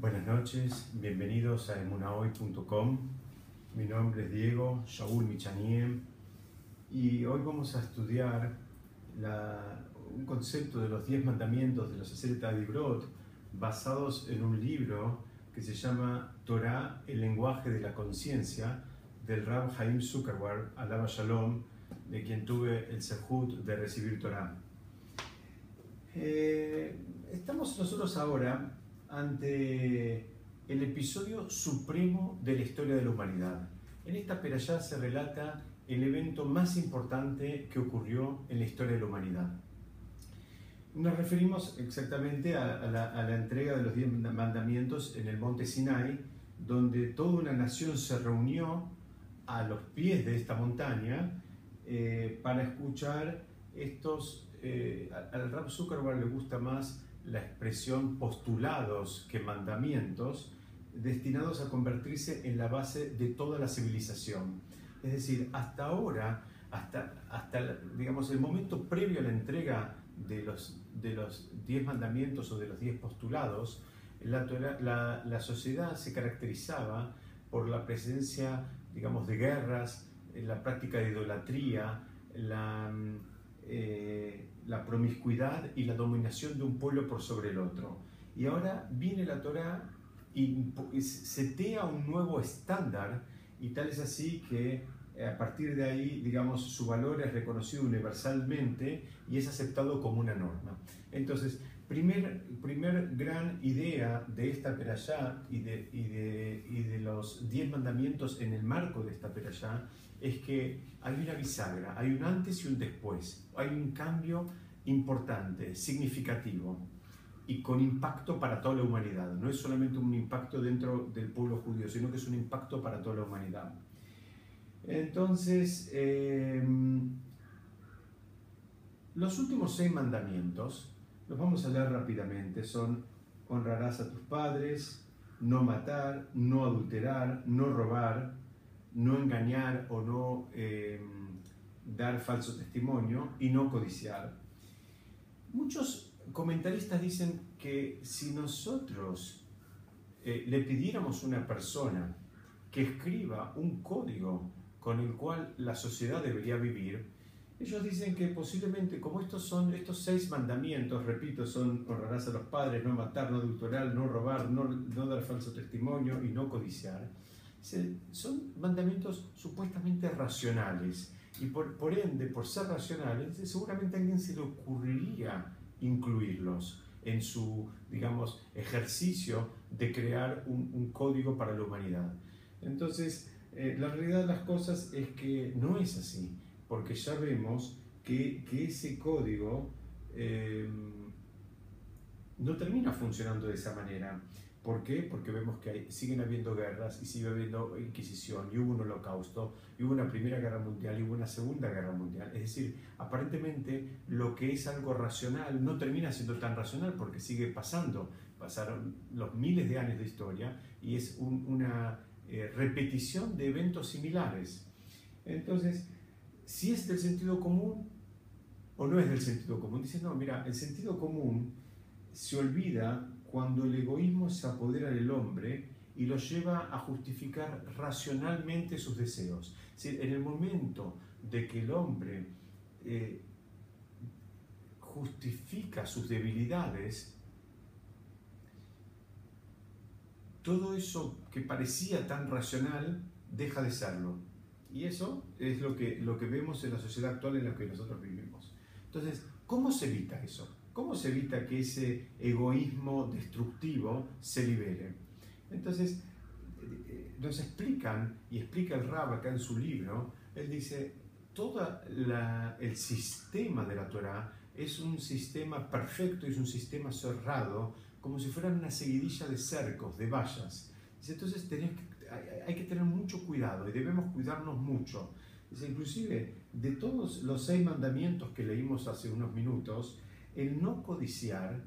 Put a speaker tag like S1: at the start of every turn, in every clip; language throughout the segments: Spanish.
S1: Buenas noches, bienvenidos a emunahoy.com. Mi nombre es Diego Shaul Michanie y hoy vamos a estudiar un concepto de los 10 mandamientos de los Aseret Dibrot basados en un libro que se llama Torah, el lenguaje de la conciencia, del Rab Haim Zuckerberg, alaba Shalom, de quien tuve el sehut de recibir Torah. Eh, estamos nosotros ahora ante el episodio supremo de la historia de la humanidad. En esta perashá se relata el evento más importante que ocurrió en la historia de la humanidad. Nos referimos exactamente a, la, entrega de los diez mandamientos en el monte Sinai, donde toda una nación se reunió a los pies de esta montaña eh, para escuchar estos... Eh, al Rab Zuckerberg le gusta más la expresión postulados que mandamientos destinados a convertirse en la base de toda la civilización. Es decir, hasta ahora, hasta, hasta digamos, el momento previo a la entrega de los, de los diez mandamientos o de los diez postulados, la, la, sociedad se caracterizaba por la presencia, digamos, de guerras, la práctica de idolatría, la, eh, la promiscuidad y la dominación de un pueblo por sobre el otro. Y ahora viene la Torah y setea un nuevo estándar y tal es así que eh, a partir de ahí, digamos, su valor es reconocido universalmente y es aceptado como una norma. Entonces, primer, primer gran idea de esta perashá y de, y de, y de los diez mandamientos en el marco de esta perashá es que hay una bisagra, hay un antes y un después, hay un cambio importante, significativo y con impacto para toda la humanidad. No es solamente un impacto dentro del pueblo judío, sino que es un impacto para toda la humanidad. Entonces, em, los últimos seis mandamientos, los vamos a leer rápidamente, son honrarás a tus padres, no matar, no adulterar, no robar, no engañar o no em, dar falso testimonio y no codiciar. Muchos comentaristas dicen que si nosotros eh, le pidiéramos a una persona que escriba un código con el cual la sociedad debería vivir, ellos dicen que posiblemente, como estos son estos seis mandamientos, repito, son honrarás a los padres, no matar, no adulterar, no robar, no, no dar falso testimonio y no codiciar, son mandamientos supuestamente racionales y por, por, ende, por ser racionales, seguramente a alguien se le ocurriría incluirlos en su, digamos, ejercicio de crear un, un código para la humanidad. Entonces, eh, la realidad de las cosas es que no es así, porque ya vemos que, ese código eh, no termina funcionando de esa manera. ¿Por qué? Porque vemos que siguen habiendo guerras y sigue habiendo inquisición y hubo un holocausto y hubo una primera guerra mundial y hubo una segunda guerra mundial. Es decir, aparentemente lo que es algo racional no termina siendo tan racional porque sigue pasando. Pasaron los miles de años de historia y es una eh, repetición de eventos similares. Entonces, si es del sentido común o no es del sentido común, dice, no, mira, el sentido común se olvida cuando el egoísmo se apodera del hombre y lo lleva a justificar racionalmente sus deseos. en el momento de que el hombre eh, justifica sus debilidades, todo eso que parecía tan racional deja de serlo. Y eso es lo que, lo que vemos en la sociedad actual en la que nosotros vivimos. Entonces, ¿cómo se evita eso? ¿Cómo se evita que ese egoísmo destructivo se libere? Entonces, eh, nos explican, y explica el Rab acá en su libro, él dice, todo el sistema de la Torah es un sistema perfecto, es un sistema cerrado, como si fuera una seguidilla de cercos, de vallas. Entonces hay, que tener mucho cuidado y debemos cuidarnos mucho. inclusive, de todos los seis mandamientos que leímos hace unos minutos, el no codiciar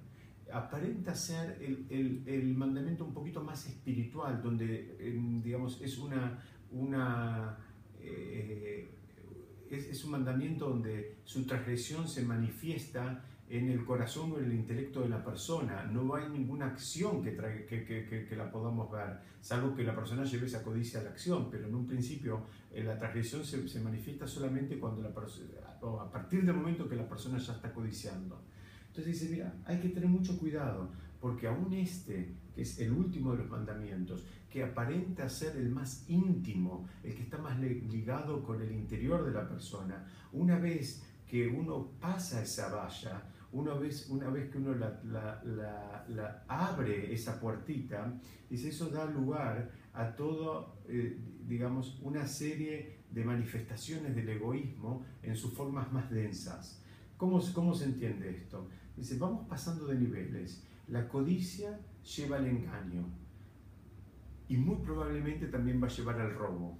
S1: aparenta ser el, mandamiento un poquito más espiritual, donde, digamos, es una... una eh, es, un mandamiento donde su transgresión se manifiesta en el corazón o en el intelecto de la persona. No hay ninguna acción que, que, que, que, la podamos ver, salvo que la persona lleve esa codicia a la acción, pero en un principio eh, la transgresión se, se, manifiesta solamente cuando la o a partir del momento que la persona ya está codiciando. Entonces dice, mira, hay que tener mucho cuidado, porque aún este, que es el último de los mandamientos, que aparenta ser el más íntimo, el que está más ligado con el interior de la persona, una vez que uno pasa esa valla, una vez, una vez que uno la, la, la, abre esa puertita, dice, eso da lugar a todo, eh, digamos, una serie de manifestaciones del egoísmo en sus formas más densas. ¿Cómo, cómo se entiende esto? Dice, vamos pasando de niveles. La codicia lleva al engaño y muy probablemente también va a llevar al robo.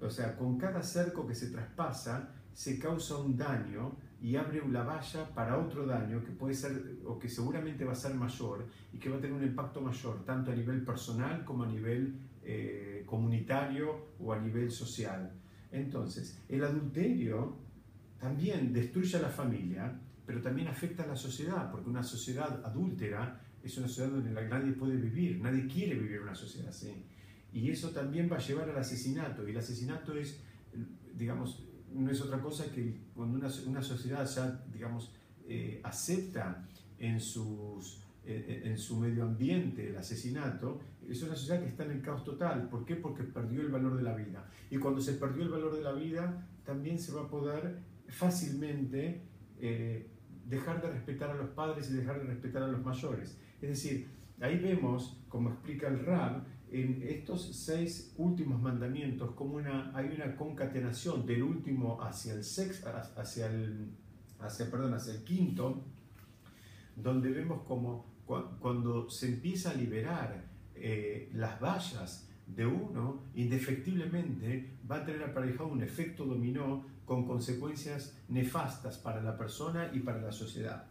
S1: O sea, con cada cerco que se traspasa se causa un daño y abre una valla para otro daño que puede ser o que seguramente va a ser mayor y que va a tener un impacto mayor tanto a nivel personal como a nivel eh, comunitario o a nivel social. Entonces, el adulterio también destruye a la familia, pero también afecta a la sociedad, porque una sociedad adúltera es una sociedad donde nadie puede vivir, nadie quiere vivir una sociedad así. Y eso también va a llevar al asesinato, y el asesinato es, digamos, no es otra cosa que cuando una, una sociedad digamos, eh, acepta en, sus, eh, en su medio ambiente el asesinato, es una sociedad que está en el caos total. ¿Por qué? Porque perdió el valor de la vida. Y cuando se perdió el valor de la vida, también se va a poder fácilmente eh, dejar de respetar a los padres y dejar de respetar a los mayores. Es decir, ahí vemos, como explica el Rab, en estos seis últimos mandamientos, como una, hay una concatenación del último hacia el sexto, hacia el, hacia, perdón, hacia el quinto, donde vemos como cuando se empieza a liberar eh, las vallas de uno, indefectiblemente va a tener aparejado un efecto dominó con consecuencias nefastas para la persona y para la sociedad.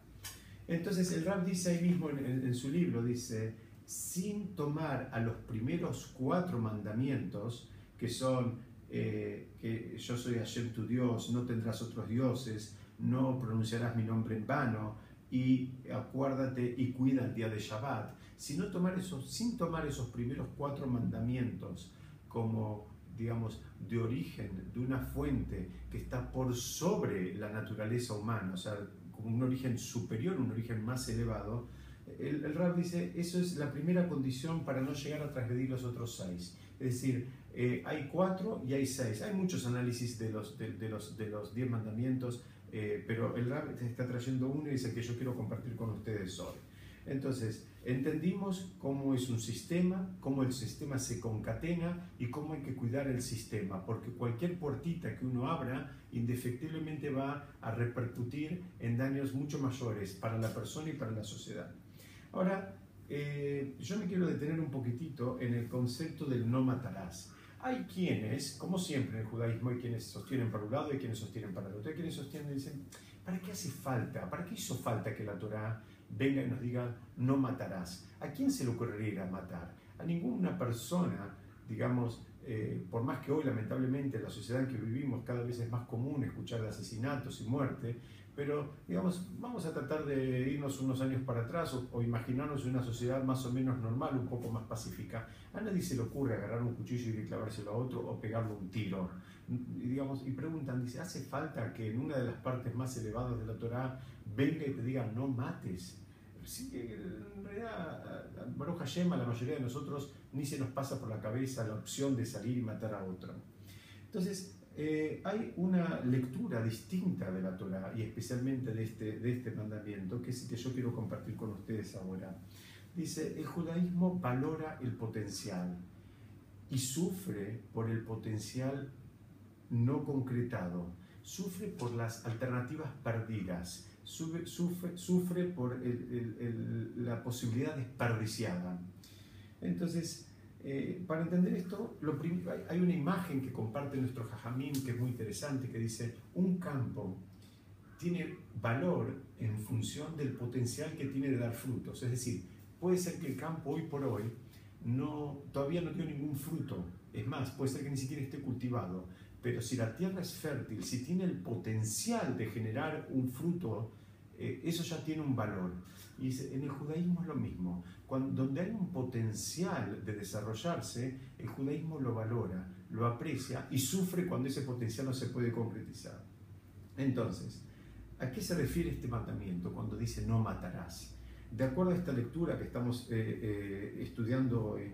S1: Entonces el Rab dice ahí mismo en, su libro, dice, sin tomar a los primeros cuatro mandamientos, que son eh, que yo soy Hashem tu Dios, no tendrás otros dioses, no pronunciarás mi nombre en vano, y acuérdate y cuida el día de Shabbat, sino tomar esos, sin tomar esos primeros cuatro mandamientos como, digamos, de origen, de una fuente que está por sobre la naturaleza humana, o sea, como un origen superior, un origen más elevado, el, el Rab dice, eso es la primera condición para no llegar a transgredir los otros seis. Es decir, eh, hay cuatro y hay seis. Hay muchos análisis de los, de, de los, de los diez mandamientos, eh, pero el Rab está trayendo uno y dice que yo quiero compartir con ustedes hoy. Entonces, entendimos cómo es un sistema, cómo el sistema se concatena y cómo hay que cuidar el sistema, porque cualquier puertita que uno abra indefectiblemente va a repercutir en daños mucho mayores para la persona y para la sociedad. Ahora, eh, yo me quiero detener un poquitito en el concepto del no matarás. Hay quienes, como siempre en el judaísmo, hay quienes sostienen para un lado y quienes sostienen para el otro. Hay quienes sostienen y dicen, ¿para qué hace falta? ¿Para qué hizo falta que la Torah venga y nos diga, no matarás? ¿A quién se le ocurriría matar? A ninguna persona, digamos, eh, por más que hoy lamentablemente en la sociedad en que vivimos cada vez es más común escuchar de asesinatos y muerte, pero digamos, vamos a tratar de irnos unos años para atrás o, imaginarnos una sociedad más o menos normal, un poco más pacífica. A nadie se le ocurre agarrar un cuchillo y clavárselo a otro o pegarle un tiro. Y, digamos, y preguntan, dice, ¿hace falta que en una de las partes más elevadas de la Torah venga y te diga no mates? Sí, en realidad, Baruch Hashem, a la mayoría de nosotros ni se nos pasa por la cabeza la opción de salir y matar a otro. Entonces, eh, hay una lectura distinta de la Torah y especialmente de este, de este mandamiento, que es el que yo quiero compartir con ustedes ahora. Dice, el judaísmo valora el potencial y sufre por el potencial no concretado, sufre por las alternativas perdidas, sufre, sufre, sufre por la posibilidad desperdiciada. Entonces, eh, para entender esto, hay una imagen que comparte nuestro Jajamín que es muy interesante, que dice, un campo tiene valor en función del potencial que tiene de dar frutos. Es decir, puede ser que el campo hoy por hoy no, todavía no dio ningún fruto. Es más, puede ser que ni siquiera esté cultivado. Pero si la tierra es fértil, si tiene el potencial de generar un fruto eh, eso ya tiene un valor. Y en el judaísmo es lo mismo. Cuando, donde hay un potencial de desarrollarse, el judaísmo lo valora, lo aprecia y sufre cuando ese potencial no se puede concretizar. Entonces, ¿a qué se refiere este mandamiento cuando dice no matarás? De acuerdo a esta lectura que estamos eh, eh, estudiando hoy,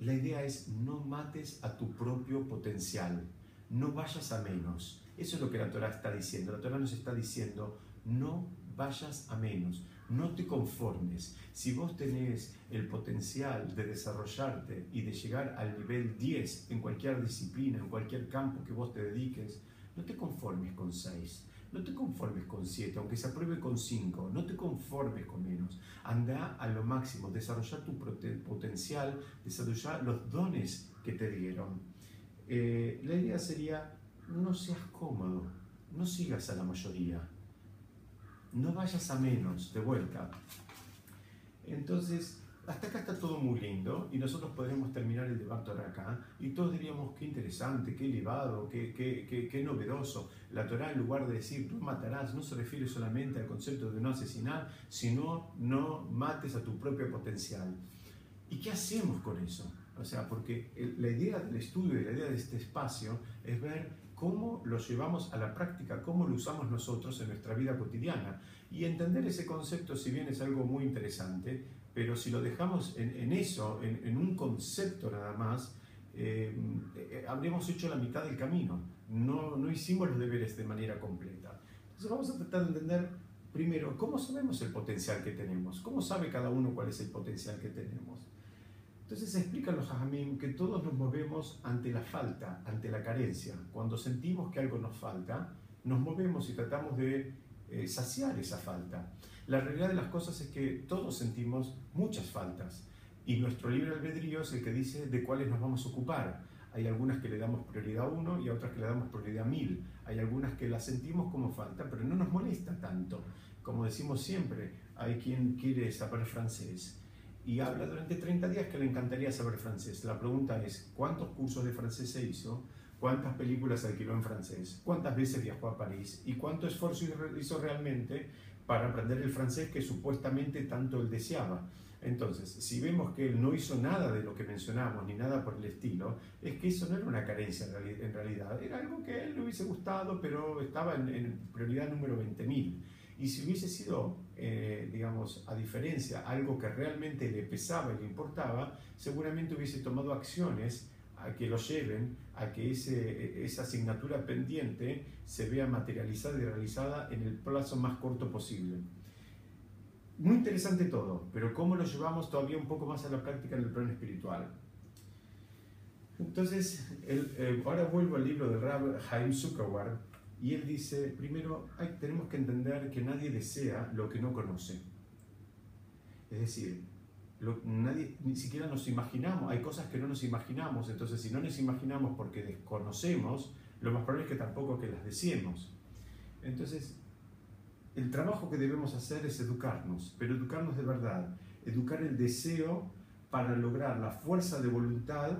S1: la idea es no mates a tu propio potencial, no vayas a menos. Eso es lo que la Torah está diciendo. La Torah nos está diciendo, no vayas a menos, no te conformes. Si vos tenés el potencial de desarrollarte y de llegar al nivel 10 en cualquier disciplina, en cualquier campo que vos te dediques, no te conformes con 6. No te conformes con 7, aunque se apruebe con 5, no te conformes con menos. Anda a lo máximo, desarrollar tu potencial, desarrollar los dones que te dieron. Eh, la idea sería, no seas cómodo, no sigas a la mayoría, no vayas a menos, de vuelta. Entonces, hasta acá está todo muy lindo y nosotros podremos terminar el debate ahora acá y todos diríamos qué interesante, qué elevado, qué, qué, qué, novedoso. La Torah en lugar de decir tú matarás no se refiere solamente al concepto de no asesinar, sino no mates a tu propio potencial. ¿Y qué hacemos con eso? O sea, porque la idea del estudio y la idea de este espacio es ver cómo lo llevamos a la práctica, cómo lo usamos nosotros en nuestra vida cotidiana. Y entender ese concepto, si bien es algo muy interesante, pero si lo dejamos en, eso, en, un concepto nada más, eh, eh, habríamos hecho la mitad del camino. No, no hicimos los deberes de manera completa. Entonces vamos a tratar de entender primero cómo sabemos el potencial que tenemos, cómo sabe cada uno cuál es el potencial que tenemos. Entonces explican los hajamim que todos nos movemos ante la falta, ante la carencia. Cuando sentimos que algo nos falta, nos movemos y tratamos de eh, saciar esa falta. La realidad de las cosas es que todos sentimos muchas faltas y nuestro libre albedrío es el que dice de cuáles nos vamos a ocupar. Hay algunas que le damos prioridad a uno y a otras que le damos prioridad a mil. Hay algunas que las sentimos como falta, pero no nos molesta tanto. Como decimos siempre, hay quien quiere saber francés y habla durante 30 días que le encantaría saber francés. La pregunta es, ¿cuántos cursos de francés se hizo? ¿Cuántas películas alquiló en francés? ¿Cuántas veces viajó a París? ¿Y cuánto esfuerzo hizo realmente para aprender el francés que supuestamente tanto él deseaba. Entonces, si vemos que él no hizo nada de lo que mencionamos, ni nada por el estilo, es que eso no era una carencia en realidad, era algo que a él le hubiese gustado, pero estaba en, prioridad número 20.000. Y si hubiese sido, eh, digamos, a diferencia, algo que realmente le pesaba y le importaba, seguramente hubiese tomado acciones a que lo lleven a que ese, esa asignatura pendiente se vea materializada y realizada en el plazo más corto posible. Muy interesante todo, pero ¿cómo lo llevamos todavía un poco más a la práctica en el plano espiritual? Entonces, eh, ahora vuelvo al libro del Rab Haim Zuckerberg y él dice, primero hay, tenemos que entender que nadie desea lo que no conoce. Es decir, nadie, ni siquiera nos imaginamos, hay cosas que no nos imaginamos, entonces si no nos imaginamos porque desconocemos, lo más probable es que tampoco que las deseemos. Entonces, el trabajo que debemos hacer es educarnos, pero educarnos de verdad, educar el deseo para lograr la fuerza de voluntad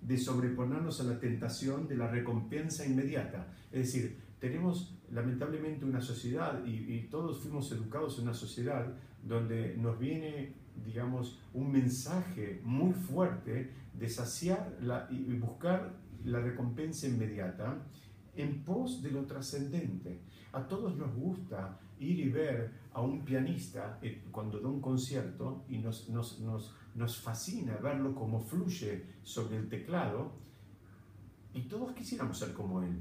S1: de sobreponernos a la tentación de la recompensa inmediata. Es decir, tenemos lamentablemente una sociedad y, y todos fuimos educados en una sociedad donde nos viene digamos, un mensaje muy fuerte de saciar la, y buscar la recompensa inmediata en pos de lo trascendente. A todos nos gusta ir y ver a un pianista eh, cuando da un concierto y nos, nos, nos, nos fascina verlo como fluye sobre el teclado y todos quisiéramos ser como él.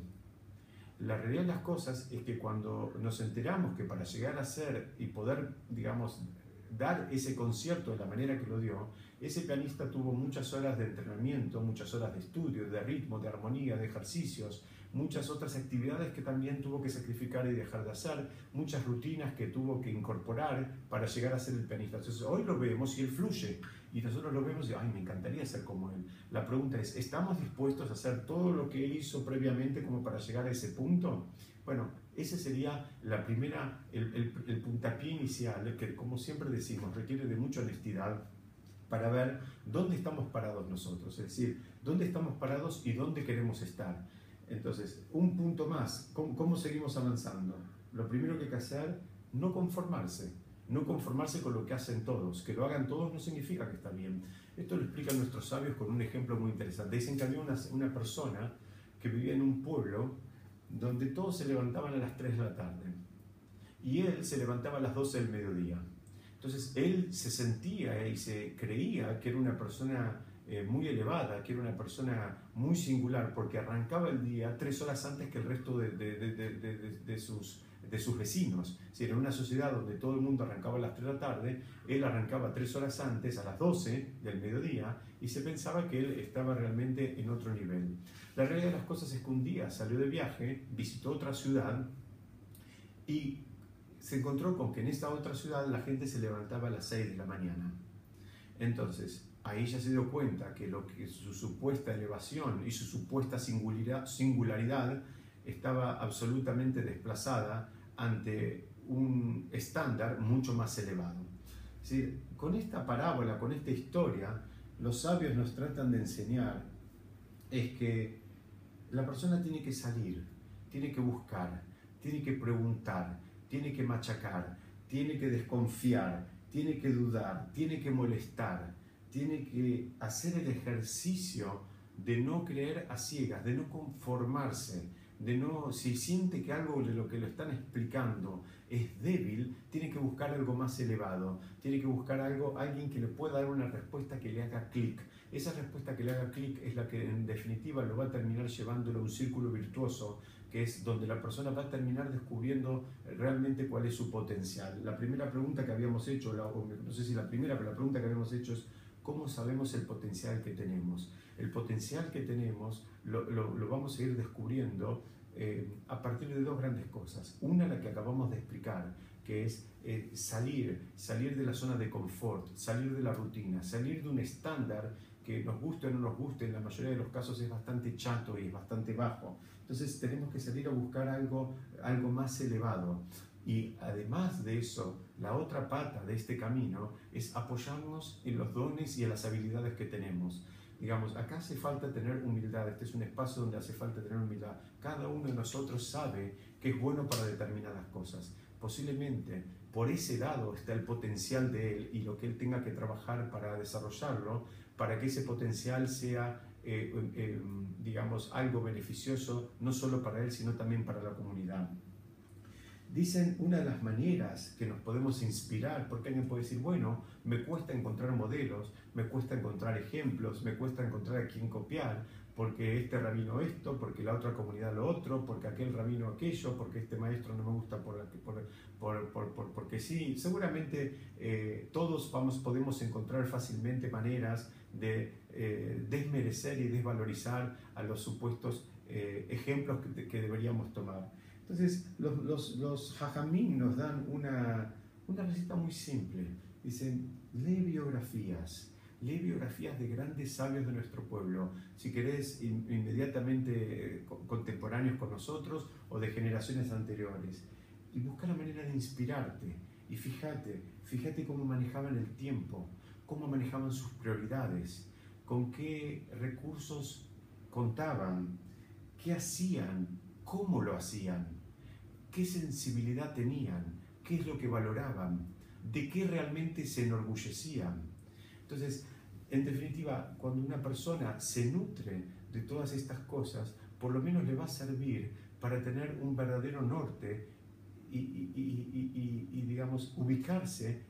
S1: La realidad de las cosas es que cuando nos enteramos que para llegar a ser y poder, digamos, dar ese concierto de la manera que lo dio, ese pianista tuvo muchas horas de entrenamiento, muchas horas de estudio, de ritmo, de armonía, de ejercicios, muchas otras actividades que también tuvo que sacrificar y dejar de hacer, muchas rutinas que tuvo que incorporar para llegar a ser el pianista. Entonces hoy lo vemos y él fluye y nosotros lo vemos y, ay, me encantaría ser como él. La pregunta es, ¿estamos dispuestos a hacer todo lo que él hizo previamente como para llegar a ese punto? Bueno, ese sería la primera, el, el, puntapié inicial, que como siempre decimos, requiere de mucha honestidad para ver dónde estamos parados nosotros, es decir, dónde estamos parados y dónde queremos estar. Entonces, un punto más, ¿cómo, seguimos avanzando? lo primero que hay que hacer, no conformarse, no conformarse con lo que hacen todos, que lo hagan todos no significa que está bien. Esto lo explican nuestros sabios con un ejemplo muy interesante. Dicen que había una, una persona que vivía en un pueblo donde todos se levantaban a las 3 de la tarde y él se levantaba a las 12 del mediodía. Entonces él se sentía y se creía que era una persona eh, muy elevada, que era una persona muy singular, porque arrancaba el día tres horas antes que el resto de, sus, vecinos. Si era una sociedad donde todo el mundo arrancaba a las 3 de la tarde, él arrancaba tres horas antes, a las 12 del mediodía, y se pensaba que él estaba realmente en otro nivel. La realidad de las cosas es que un día salió de viaje, visitó otra ciudad y se encontró con que en esta otra ciudad la gente se levantaba a las 6 de la mañana. Entonces, ahí ya se dio cuenta que, lo que su supuesta elevación y su supuesta singularidad estaba absolutamente desplazada ante un estándar mucho más elevado. Con esta parábola, con esta historia, los sabios nos tratan de enseñar es que la persona tiene que salir, tiene que buscar, tiene que preguntar, tiene que machacar, tiene que desconfiar, tiene que dudar, tiene que molestar, tiene que hacer el ejercicio de no creer a ciegas, de no conformarse, de no, si siente que algo de lo que le están explicando es débil, tiene que buscar algo más elevado, tiene que buscar algo, alguien que le pueda dar una respuesta que le haga clic. Esa respuesta que le haga clic es la que en definitiva lo va a terminar llevándolo a un círculo virtuoso que es donde la persona va a terminar descubriendo realmente cuál es su potencial. La primera pregunta que habíamos hecho, no sé si la primera, pero la pregunta que habíamos hecho es, ¿cómo sabemos el potencial que tenemos? El potencial que tenemos lo, lo, vamos a ir descubriendo eh, a partir de dos grandes cosas. Una, la que acabamos de explicar, que es eh, salir, salir de la zona de confort, salir de la rutina, salir de un estándar que nos guste o no nos guste, en la mayoría de los casos es bastante chato y es bastante bajo. Entonces tenemos que salir a buscar algo, algo más elevado. Y además de eso, la otra pata de este camino es apoyarnos en los dones y en las habilidades que tenemos. Digamos, acá hace falta tener humildad, este es un espacio donde hace falta tener humildad. Cada uno de nosotros sabe que es bueno para determinadas cosas. Posiblemente por ese lado está el potencial de él y lo que él tenga que trabajar para desarrollarlo, para que ese potencial sea eh, eh, digamos, algo beneficioso, no solo para él, sino también para la comunidad. Dicen una de las maneras que nos podemos inspirar, porque alguien puede decir, bueno, me cuesta encontrar modelos, me cuesta encontrar ejemplos, me cuesta encontrar a quién copiar, porque este rabino esto, porque la otra comunidad lo otro, porque aquel rabino aquello, porque este maestro no me gusta por, por, por, porque sí. Seguramente eh, todos vamos, podemos encontrar fácilmente maneras de eh, desmerecer y desvalorizar a los supuestos eh, ejemplos que, deberíamos tomar. Entonces, los, los, los jajamín nos dan una, una receta muy simple. Dicen, lee biografías, lee biografías de grandes sabios de nuestro pueblo, si querés inmediatamente eh, contemporáneos con nosotros o de generaciones anteriores, y busca la manera de inspirarte. Y fíjate, fíjate cómo manejaban el tiempo, cómo manejaban sus prioridades, con qué recursos contaban, qué hacían, cómo lo hacían, qué sensibilidad tenían, qué es lo que valoraban, de qué realmente se enorgullecían. Entonces, en definitiva, cuando una persona se nutre de todas estas cosas, por lo menos le va a servir para tener un verdadero norte y, digamos, ubicarse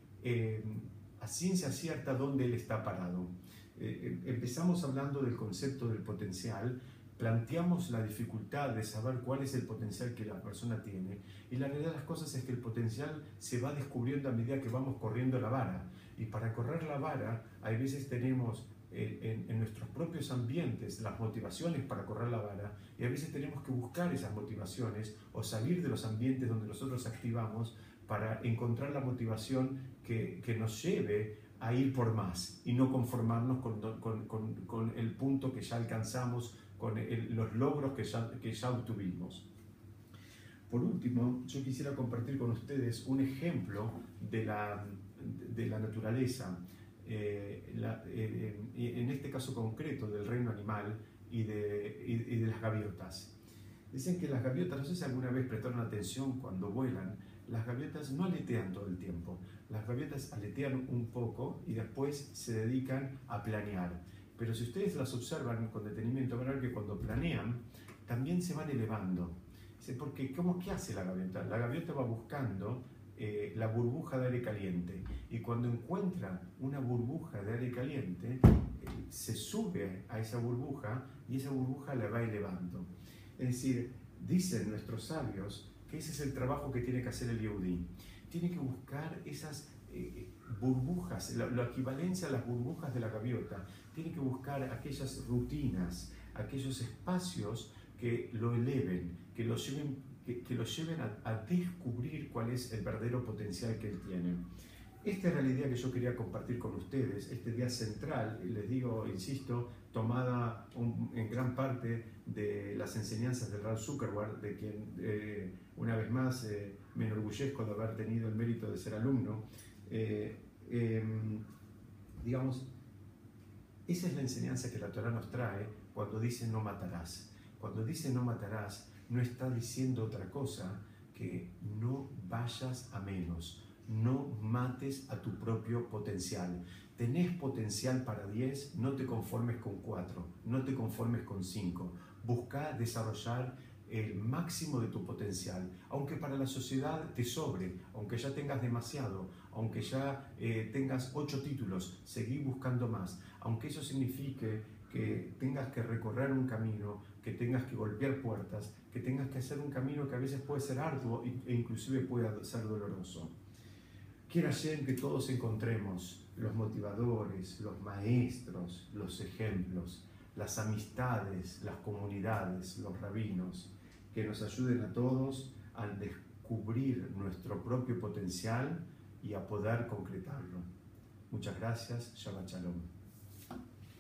S1: a ciencia cierta donde él está parado. Eh, eh, empezamos hablando del concepto del potencial, planteamos la dificultad de saber cuál es el potencial que la persona tiene y la realidad de las cosas es que el potencial se va descubriendo a medida que vamos corriendo la vara. Y para correr la vara hay veces tenemos eh, en, nuestros propios ambientes las motivaciones para correr la vara y a veces tenemos que buscar esas motivaciones o salir de los ambientes donde nosotros activamos para encontrar la motivación que, que nos lleve a ir por más y no conformarnos con, con, con, el punto que ya alcanzamos, con los logros que ya, que ya obtuvimos. Por último, yo quisiera compartir con ustedes un ejemplo de la, de la naturaleza, eh, eh, en este caso concreto del reino animal y de, y de las gaviotas. Dicen que las gaviotas, no sé si alguna vez prestaron atención cuando vuelan, las gaviotas no aletean todo el tiempo. Las gaviotas aletean un poco y después se dedican a planear. Pero si ustedes las observan con detenimiento, van a ver que cuando planean, también se van elevando. Porque, ¿cómo, ¿qué hace la gaviota? La gaviota va buscando eh, la burbuja de aire caliente y cuando encuentra una burbuja de aire caliente, eh, se sube a esa burbuja y esa burbuja la va elevando. Es decir, dicen nuestros sabios que ese es el trabajo que tiene que hacer el Yehudi. Tiene que buscar esas eh, burbujas, la, la, equivalencia a las burbujas de la gaviota. Tiene que buscar aquellas rutinas, aquellos espacios que lo eleven, que lo lleven, que, lo lleven a, descubrir cuál es el verdadero potencial que él tiene. Esta era la idea que yo quería compartir con ustedes, este día central, les digo, insisto, tomada en gran parte de las enseñanzas de Ralph Zuckerberg, de quien eh, una vez más eh, me enorgullezco de haber tenido el mérito de ser alumno. Eh, em, digamos, esa es la enseñanza que la Torah nos trae cuando dice no matarás. Cuando dice no matarás, no está diciendo otra cosa que no vayas a menos, no mates a tu propio potencial. Tenés potencial para 10, no te conformes con 4, no te conformes con 5. Busca desarrollar el máximo de tu potencial, aunque para la sociedad te sobre, aunque ya tengas demasiado, aunque ya eh, tengas ocho títulos, seguí buscando más, aunque eso signifique que tengas que recorrer un camino, que tengas que golpear puertas, que tengas que hacer un camino que a veces puede ser arduo e inclusive puede ser doloroso. Quiera ser que todos encontremos los motivadores, los maestros, los ejemplos, las amistades, las comunidades, los rabinos, que nos ayuden a todos a descubrir nuestro propio potencial y a poder concretarlo. Muchas gracias, Shabbat Shalom.